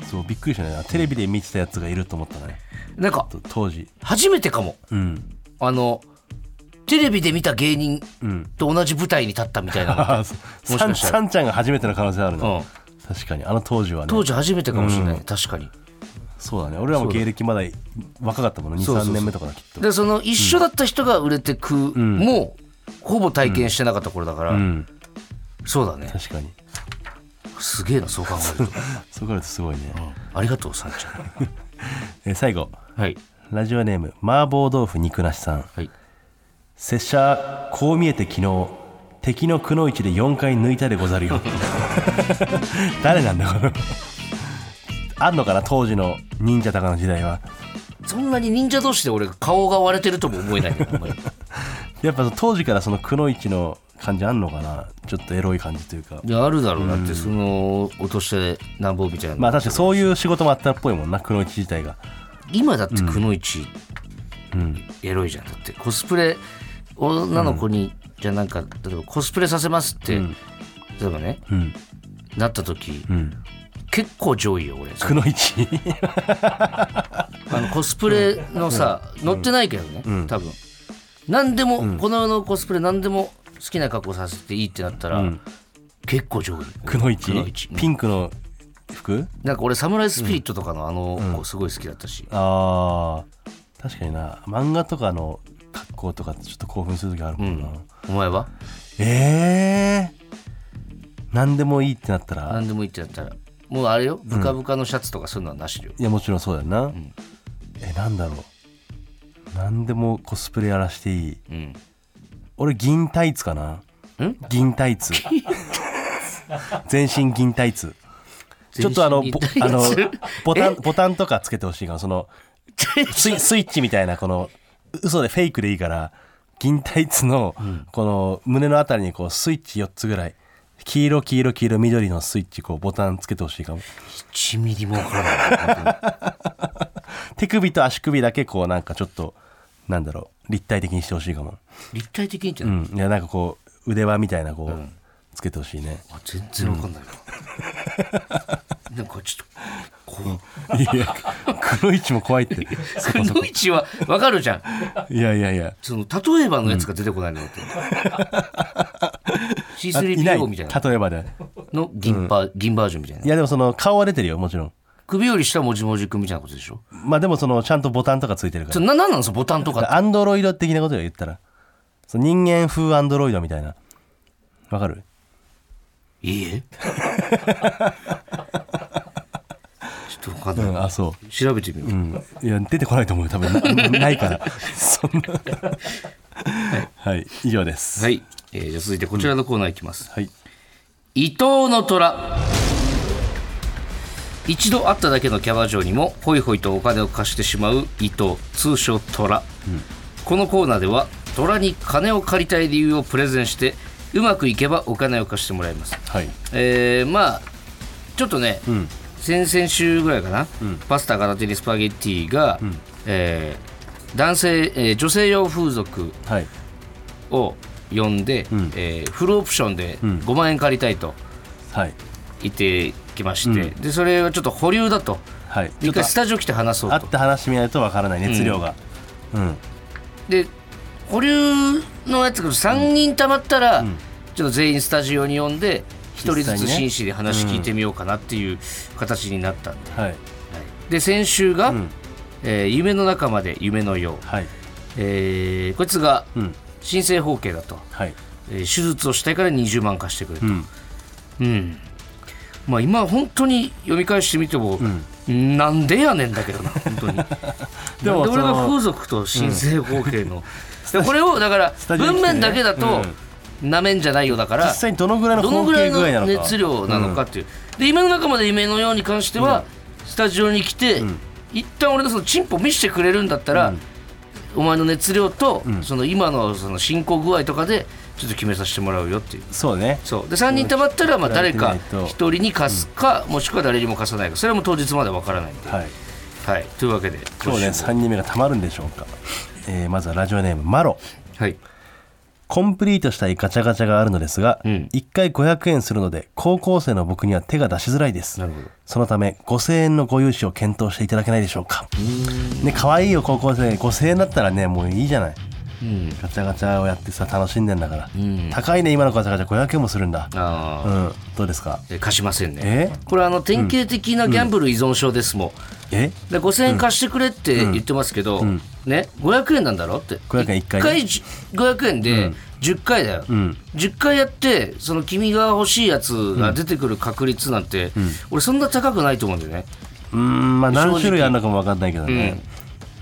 そうびっくりしたね。テレビで見てたやつがいると思ったね。なんかと当時。初めてかも。うん。あのテレビで見た芸人うん。と同じ舞台に立ったみたいなの [LAUGHS] あそう。サンもしかしたら。サンちゃんが初めての可能性あるうん。ね確かに。あの当時はね。当時初めてかもしれない、うん。確かに。そうだね。俺らも芸歴まだ若かったもんね。そうそうそう。23年目とかだきっと。でその一緒だった人が売れてく、ん。もほぼ体験してなかった頃だから、うん。そうだね。確かに。すげえなそう考えると。[LAUGHS] そうなるとすごいね、ありがとうさんちゃん。[LAUGHS] えー最後。はい。ラジオネーム麻婆豆腐肉なしさん。はい拙者こう見えて昨日敵のくのいちで4回抜いたでござるよ。[LAUGHS] 誰なんだこの。あんのかな当時の忍者とかの時代は。そんなに忍者同士で俺顔が割れてるとも思えない [LAUGHS] やっぱ当時からそのくのいちの感じあんのかな。ちょっとエロい感じというか。いやあるだろうなってその落としてなんぼみたいな、まあ確かにそういう仕事もあったっぽいもんなくのいち自体が。今だってくのいちうん。エロいじゃん。だってコスプレ女の子に、じゃあなんか例えばコスプレさせますって、ん。例えばねうん。なった時、うん。結構上位よ俺。くのいちあのコスプレのさ、乗ってないけどね、多分。何でも、この世のコスプレ何でも好きな格好させていいってなったら、ん。結構上位。くのいちピンクの服？なんか俺サムライスピリットとかのあの子すごい好きだったし、あー。確かにな。漫画とかの格好とかちょっと興奮する時あるもんな、お前は？ええー、何でもいいってなったら。何でもいいってなったら。もうあれよ？ブカブカのシャツとかそういうのはなしよ、いやもちろんそうだよな、えなんだろう。何でもコスプレやらしていい。うん。俺銀タイツかな。ん？銀タイツ。[LAUGHS] 全身銀タイツ。ちょっとあのぼあの [LAUGHS] ボタンボタンとかつけてほしいからそのスイスイッチみたいなこの嘘でフェイクでいいから銀タイツのこの胸のあたりにこうスイッチ4つぐらい黄色黄色黄色緑のスイッチこうボタンつけてほしいかも。1ミリも分からない手首と足首だけこうなんかちょっとなんだろう立体的にしてほしいかも。立体的にってうな、ん。いやなんかこう腕輪みたいなこう、つけてほしいね。あ全然分かんないわ、なんかちょっとこういや黒い位置も怖いって。そこそこ。くのいちは分かるじゃん。いやいやいや。その例えばのやつが出てこないのだって、[LAUGHS] あいない。C3PO みたいな。例えばでの銀バ,、銀バージョンみたいな。いやでもその顔は出てるよもちろん。首より下もじもじくんみたいなことでしょ？まあでもそのちゃんとボタンとかついてるかそれななんなんですかボタンとかアンドロイド的なことよ言ったら。その人間風アンドロイドみたいな。わかる？いいえ？ちょっと分かんない、うんあそ調べてみよう、ううん。いや出てこないと思うよ。多分なないから。[LAUGHS] そんな。はい。以上です。はい、えーじゃあ続いてこちらのコーナーいきます、はい。伊藤の虎。一度会っただけのキャバ嬢にもホイホイとお金を貸してしまう伊藤通称虎、このコーナーでは虎に金を借りたい理由をプレゼンしてうまくいけばお金を貸してもらいます。はい。えーまあちょっとね、ん先々週ぐらいかな、パスタ片手にスパゲッティが、えー男性、えー女性用風俗はい。を呼んで、ん。えーフルオプションでん。5万円借りたいとはい。言ってきまして、でそれはちょっと保留だと。はい。一回スタジオ来て話そうと。会って話してみないとわからない熱量が。うん。で保留のやつが3人たまったら、ちょっと全員スタジオに呼んで1人ずつ紳士で話聞いてみようかなっていう形になったんで、はい。はい。で先週が、ん。えー夢の中まで夢のよう」はい。えーこいつがうん。新生包茎だと、はい。えー手術をしたいから20万貸してくれと、うん。うん。まあ今本当に読み返してみても、なんでやねんだけどな本当に。[LAUGHS] でも俺が風俗と新生包茎の、でこれをだから文面だけだとなめんじゃないよだから実際にどのぐらいのどのぐらいの熱量なのかっていう、で夢の中まで夢のように関しては、スタジオに来て、一旦俺のそのチンポ見せてくれるんだったら、お前の熱量と、その今のその進行具合とかでちょっと決めさせてもらうよっていう。そうね。そう。で3人たまったらまあ誰か比べてみない1と人に貸すか、もしくは誰にも貸さないか。それはもう当日までわからないんで、はい。はい、というわけで今日ね週も。3人目がたまるんでしょうか、えーまずはラジオネームマロ。はいコンプリートしたいガチャガチャがあるのですが、うん。1回500円するので高校生の僕には手が出しづらいです。そのため5000円のご融資を検討していただけないでしょうか。ね可愛いよ高校生。5000円だったらねもういいじゃない。うん。ガチャガチャをやってさ楽しんでんだから、ん。高いね今のガチャガチャ。500円もするんだ。うん。どうですか？え貸しませんね。え？これあの典型的なギャンブル依存症ですもん、え？で5000円貸してくれって言ってますけど、ね、500円なんだろ？って。500円一回ね。じ500円で10回だよ、10回やってその君が欲しいやつが出てくる確率なんて、俺そんな高くないと思うんだよね、うーんまあ何種類あるのかも分かんないけどね、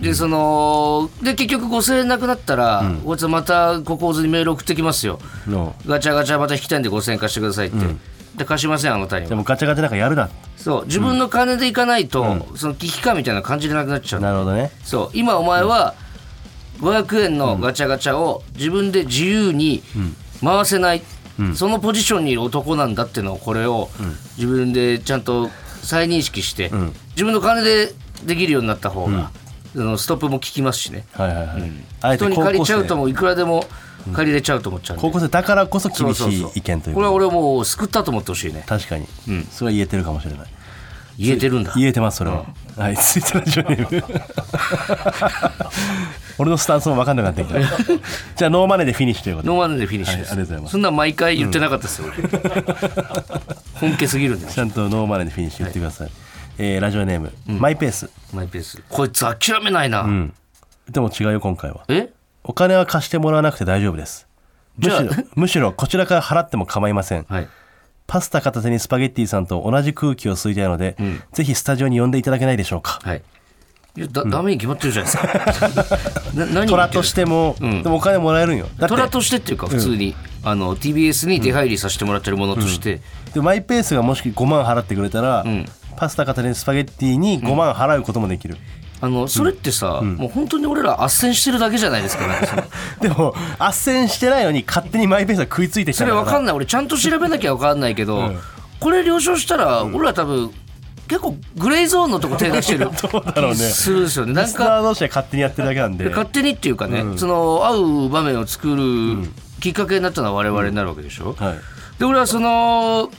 でそので結局5000円なくなったら、こいつまたここにメール送ってきますよ。のガチャガチャまた引きたいんで5000円貸してくださいって、で貸しませんあなたにはでもガチャガチャなんかやるな。そう自分の金でいかないと、その危機感みたいな感じれなくなっちゃう。のなるほどね。そう今お前は500円のガチャガチャを自分で自由に回せない、そのポジションにいる男なんだっていうのをこれを自分でちゃんと再認識して、自分の金でできるようになった方が、そのストップも効きますしねはいはいはい、あえて人に借りちゃうともういくらでも借りれちゃうと思っちゃうんで、高校生だからこそ厳しい意見というこれはか俺はもう救ったと思ってほしいね。確かに、それは言えてるかもしれない。言えてるんだ。言えてますそれは、はい続いてラジオネーム。[LAUGHS] 俺のスタンスも分かんなくなってきた。じゃあノーマネーでフィニッシュということで。ノーマネでフィニッシュです、はいありがとうございます。そんな毎回言ってなかったですよ、俺。本家すぎるんだよちゃんとノーマネーでフィニッシュ言ってください、えーラジオネーム、マイペース。マイペース。こいつ諦めないな、でも違うよ今回は。え？お金は貸してもらわなくて大丈夫です。むしろ [LAUGHS] むしろこちらから払っても構いません。はい。パスタ片手にスパゲッティさんと同じ空気を吸いたいので、ぜひスタジオに呼んでいただけないでしょうか。はい。いやだ、ダメに決まってるじゃないですか。[LAUGHS] な何虎としても、ん。でもお金もらえるんよ。虎としてっていうか普通に、あの TBS に出入りさせてもらってるものとして、でマイペースがもし5万払ってくれたら、ん。パスタ片手にスパゲッティに5万払うこともできる、あのそれってさ、もう本当に俺ら斡旋してるだけじゃないですか [LAUGHS] でも斡旋してないのに勝手にマイペースが食いついてきたそれわかんない。俺ちゃんと調べなきゃわかんないけど、これ了承したら、俺ら多分結構グレーゾーンのとこ手出してる [LAUGHS] どうだろうね。するんですよね。なんかー同士で勝手にやってるだけなんで。勝手にっていうかね、その会う場面を作るきっかけになったのは我々になるわけでしょ、はい、で俺はその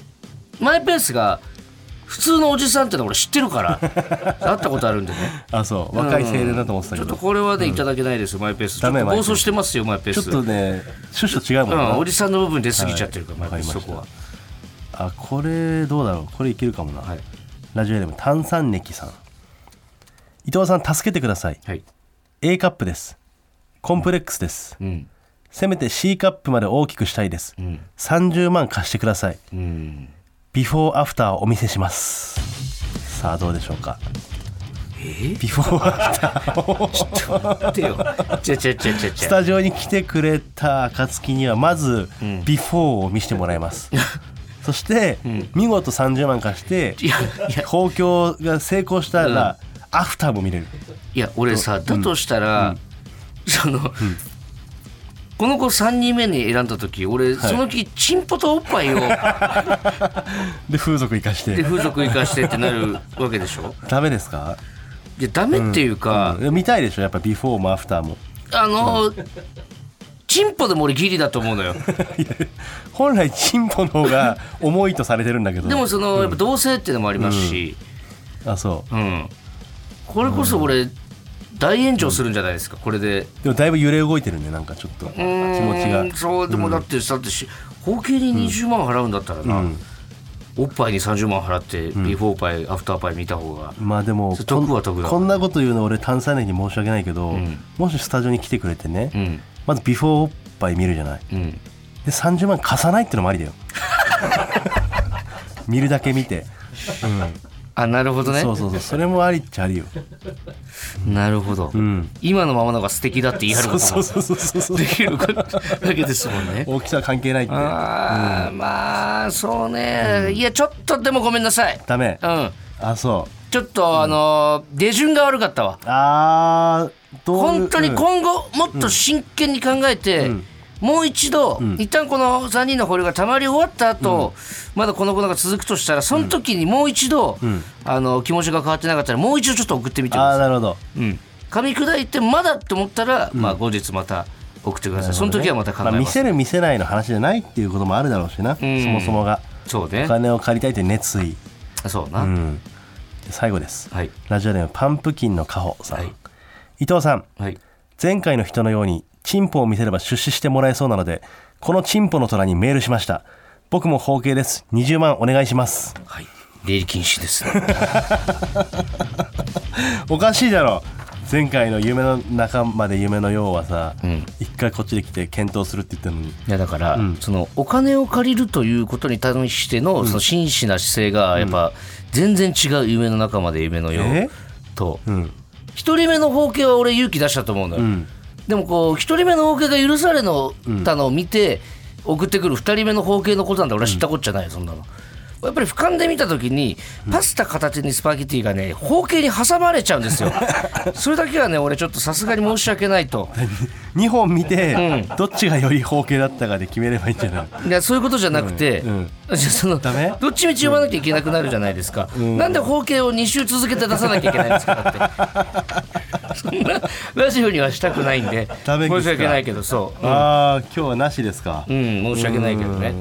マイペースが普通のおじさんってのは俺知ってるから [LAUGHS] 会ったことあるんでね。あそう。若い青年だと思ってたちょっとけど、これはねいただけないです。よマイペース。ちょっと暴走してますよマイペーちょスっとね趣旨と違うもんな、うん、おじさんの部分出過ぎちゃってるから、マイペース。そこは。あこれどうだろう。これいけるかもな、はい。ラジオネーム炭酸ネキさん。伊藤さん助けてください。はい。A カップです。コンプレックスです。うん。せめて C カップまで大きくしたいです、ん。30万貸してください。うんビフォーアフターお見せします。さあどうでしょうか？ビフォーアフター待てよ。ちゃちゃちゃちゃちゃスタジオに来てくれた暁にはまずビフォーを見せてもらいます、[LAUGHS] そして、見事30万貸して豊胸が成功したら、アフターも見れる。いや俺さだとしたら、その、この子3人目に選んだ時俺、その時チンポとおっぱいを [LAUGHS] で風俗行かして。で風俗行かしてってなる [LAUGHS] わけでしょ？ダメですか、いやダメっていうか、うん。見たいでしょ？やっぱビフォーもアフターも。あのチンポでも俺ギリだと思うのよ。[LAUGHS] 本来チンポの方が重いとされてるんだけど。でもそのやっぱ同性っていうのもありますし、あそう。うん。これこそ俺、大炎上するんじゃないですか？これで。でもだいぶ揺れ動いてるねなんかちょっと。気持ちが。うんそうでもだってだってし合計に20万払うんだったらな、おっぱいに30万払って、ビフォーパイアフターパイ見た方が。まあでも得は得だ。こんなこと言うの俺炭酸ネに申し訳ないけど、もしスタジオに来てくれてね、うん。まずビフォーおっぱい見るじゃない。うん。で30万貸さないってのもありだよ。[LAUGHS] 見るだけ見て、あなるほどね。そうそうそう。それもありっちゃありよ、なるほど、うん、今のままのが素敵だって言い張ることもそうそうそうそうそう。できるわけですもんね。大きさは関係ないって。あーまあそうね、いやちょっとでもごめんなさい。ダメ。うん。あそう。ちょっとあのー出順が悪かったわ。あ本当にうん。今後もっと真剣に考えて、もう一度、一旦この3人の保留がたまり終わった後、まだこのことが続くとしたらその時にもう一度、あの気持ちが変わってなかったらもう一度ちょっと送ってみてください。あーなるほど。うん、噛み砕いてまだって思ったら、まあ、後日また送ってください、その時はまた考えまあ、見ます、せる見せないの話じゃないっていうこともあるだろうしな、ん。そもそもが。そうね。お金を借りたいという熱意、そうな、うん、最後です。はい。ラジオネームパンプキンのカホさん、はい。伊藤さん。はい。前回の人のようにチンポを見せれば出資してもらえそうなのでこのチンポの虎にメールしました。僕も包茎です。20万お願いします。はい。出入り禁止です。ね [LAUGHS] おかしいだろ。前回の夢の中まで夢のようはさ、うん。一回こっちで来て検討するって言ってるのに。いやだから、うん。そのお金を借りるということに対してのその真摯な姿勢がやっぱ全然違う夢の中まで夢のよえ？うと。うん。一人目の包茎は俺勇気出したと思うのよ、うんでもこう一人目の包茎が許されのたのを見て送ってくる二人目の包茎のことなんて俺は知ったことじゃないよそんなの。やっぱり俯瞰で見た時にパスタ形にスパゲティがね包茎に挟まれちゃうんですよ。[LAUGHS] それだけはね俺ちょっとさすがに申し訳ないと。2本見て、どっちがより包茎だったかで決めればいいんじゃない？いやそういうことじゃなくて、うん。じゃあそのどっちみち読まなきゃいけなくなるじゃないですか、なんで包茎を2週続けて出さなきゃいけないんですかだってそんなラジオにはしたくないんで申し訳ないけどそう、ああ今日はなしですか。うん、申し訳ないけどね。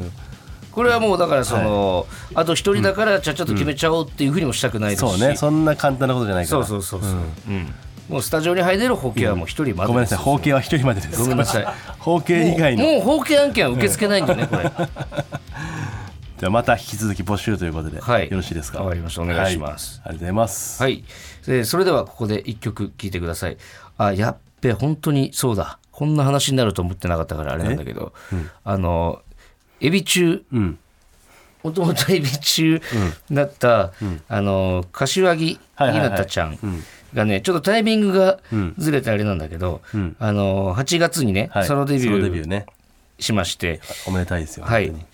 これはもうだからその、あと一人だからちゃっちゃと決めちゃおうっていうふうにもしたくないですし、そうね。そんな簡単なことじゃないから。そうそうそうそう、うん。もうスタジオに入れる包茎はもう一人までごめんなさい。包茎は一人までですごめんなさい。包茎以外のも。う包茎案件は受け付けないんでねこれ [LAUGHS] じゃあまた引き続き募集ということで、はい。よろしいですか？わかりました。お願いします。はい。ありがとうございます、はい、えーそれではここで一曲聴いてください。あやっべ本当にそうだ。こんな話になると思ってなかったからあれなんだけど、あのエビ中。うん。もともとエビ中だった、あの柏木ひなたちゃんがねちょっとタイミングがずれてあれなんだけど、ん。あの8月にね、はい。ソロデビューね。しまして、おめでたいですよはい。本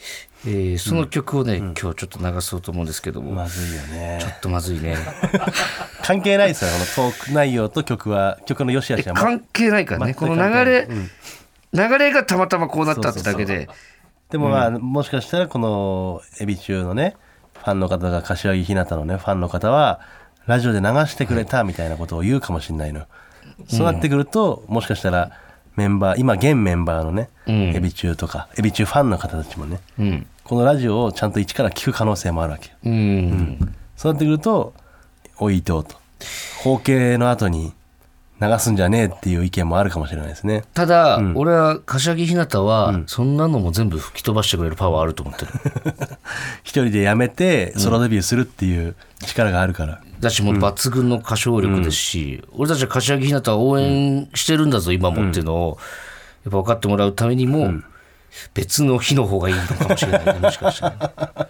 えーその曲をね、今日ちょっと流そうと思うんですけども、まずいよね。ちょっとまずいね。[LAUGHS] 関係ないですよこのトーク内容と曲は曲の良し悪しは。ま関係ないからね。この流れ、流れがたまたまこうなったってだけで。でもまあ、もしかしたらこのエビ中のねファンの方が柏木ひなたのねファンの方はラジオで流してくれたみたいなことを言うかもしれないの、そうなってくるともしかしたらメンバー今現メンバーのね、ん。エビ中とかエビ中ファンの方たちもねうん。このラジオをちゃんと一から聞く可能性もあるわけよ。うん、そうなってくるとおい伊藤と。包茎の後に流すんじゃねえっていう意見もあるかもしれないですね。ただ、俺は柏木ひなたは、そんなのも全部吹き飛ばしてくれるパワーあると思ってる。[LAUGHS] 一人で辞めてソロデビューするっていう力があるから、だしもう抜群の歌唱力ですし、俺たちは柏木ひなたを応援してるんだぞ、今もっていうのをやっぱ分かってもらうためにも、別の日の方がいいのかもしれないねもしかしたら。[LAUGHS]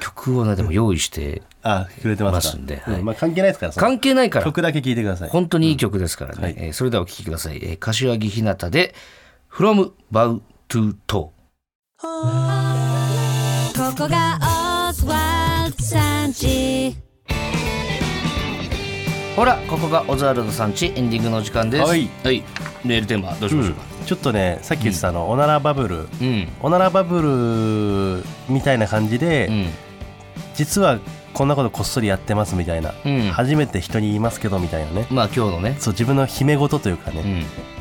曲をねでも用意してあくれてますんではい。うんまあ、関係ないですから関係ないから。曲だけ聴いてください。本当にいい曲ですからね、えーそれではお聴きください、えー柏木ひなたで「From Bow to Toe」ここがオズワルドさんちほらここがオズワルドさんちエンディングの時間です。はい。メールテーマどうしましょうか、ちょっとねさっき言ってたあの、おならバブル。うん。おならバブルみたいな感じで、うん。実はこんなことこっそりやってますみたいな、うん。初めて人に言いますけどみたいなね。まあ今日のね。そう自分の秘め事というかね、うん。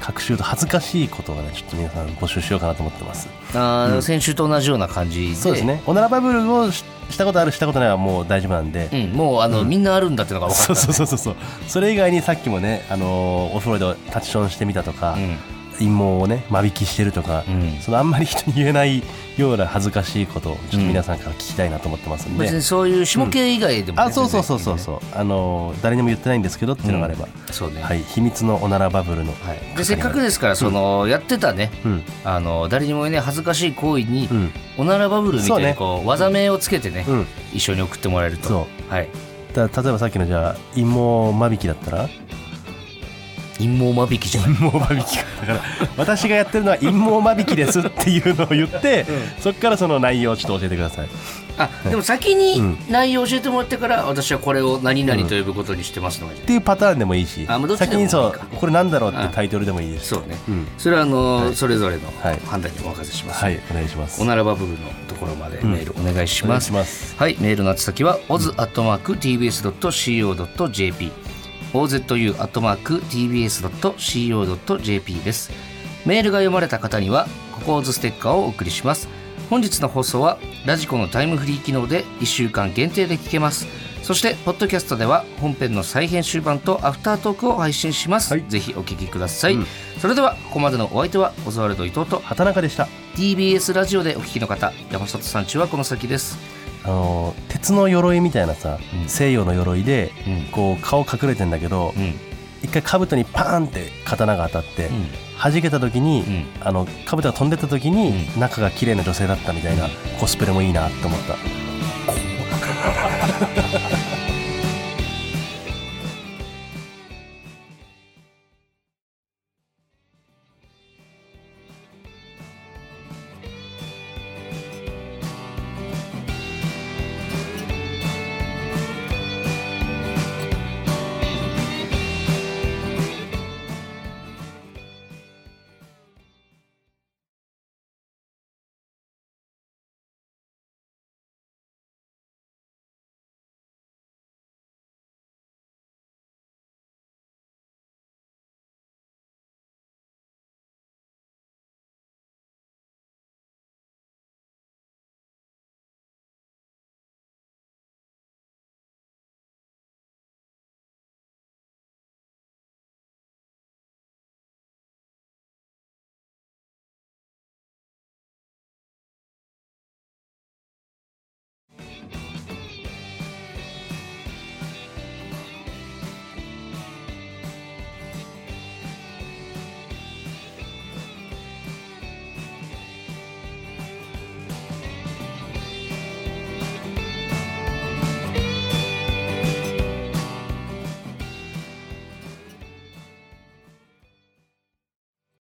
隠しと恥ずかしいことをねちょっと皆さん募集しようかなと思ってます。あー先週と同じような感じで。そうですね。おならバブルをししたことあるしたことないはもう大丈夫なんで、うん、もうあの、みんなあるんだっていうのが分かそうったそうそうそうそう。それ以外にさっきもね、あのーお風呂でタッチションしてみたとか、うん陰謀をね間引きしてるとか、うん。そのあんまり人に言えないような恥ずかしいことをちょっと皆さんから聞きたいなと思ってますんで、別にそういう下系以外でも、ねあそうそうそうそう。そう、あのー誰にも言ってないんですけどっていうのがあれば、そうね、はい。秘密のおならバブルの、はい、でせっかくですからその、やってたね。うん。あの誰にもね恥ずかしい行為に、うん。おならバブルみたいにこう技名をつけてね、うん。一緒に送ってもらえると。そはい。だ例えばさっきのじゃあ陰謀間引きだったら陰謀間引きじゃない陰謀間引き。かだから私がやってるのは陰謀間引きですっていうのを言って、そこからその内容をちょっと教えてください。あでも先に内容を教えてもらってから私はこれを何々と呼ぶことにしてますのがいいっていうパターンでもいいしあもうどっちでも先にそいいうかこれなんだろうってタイトルでもいいですしそうね、うん。それはあの、それぞれのはい。判断にお任せします、はいお願いします。おならバブルのところまでメールお願いします、します。はい、メールの宛先は oz.tbs.co.jp ozu.tbs.co.jp です。メールが読まれた方にはココーズステッカーをお送りします。本日の放送はラジコのタイムフリー機能で1週間限定で聞けます。そしてポッドキャストでは本編の再編集版とアフタートークを配信します、はい。ぜひお聞きください、うん。それではここまでのお相手はオズワルド伊藤と畑中でした。TBS ラジオでお聞きの方山里さんちはこの先ですあの鉄の鎧みたいなさ、うん。西洋の鎧で、うん。こう顔隠れてんだけど、うん。一回兜にパーンって刀が当たって、弾けた時に、あの兜が飛んでった時に、中が綺麗な女性だったみたいなコスプレもいいなって思った。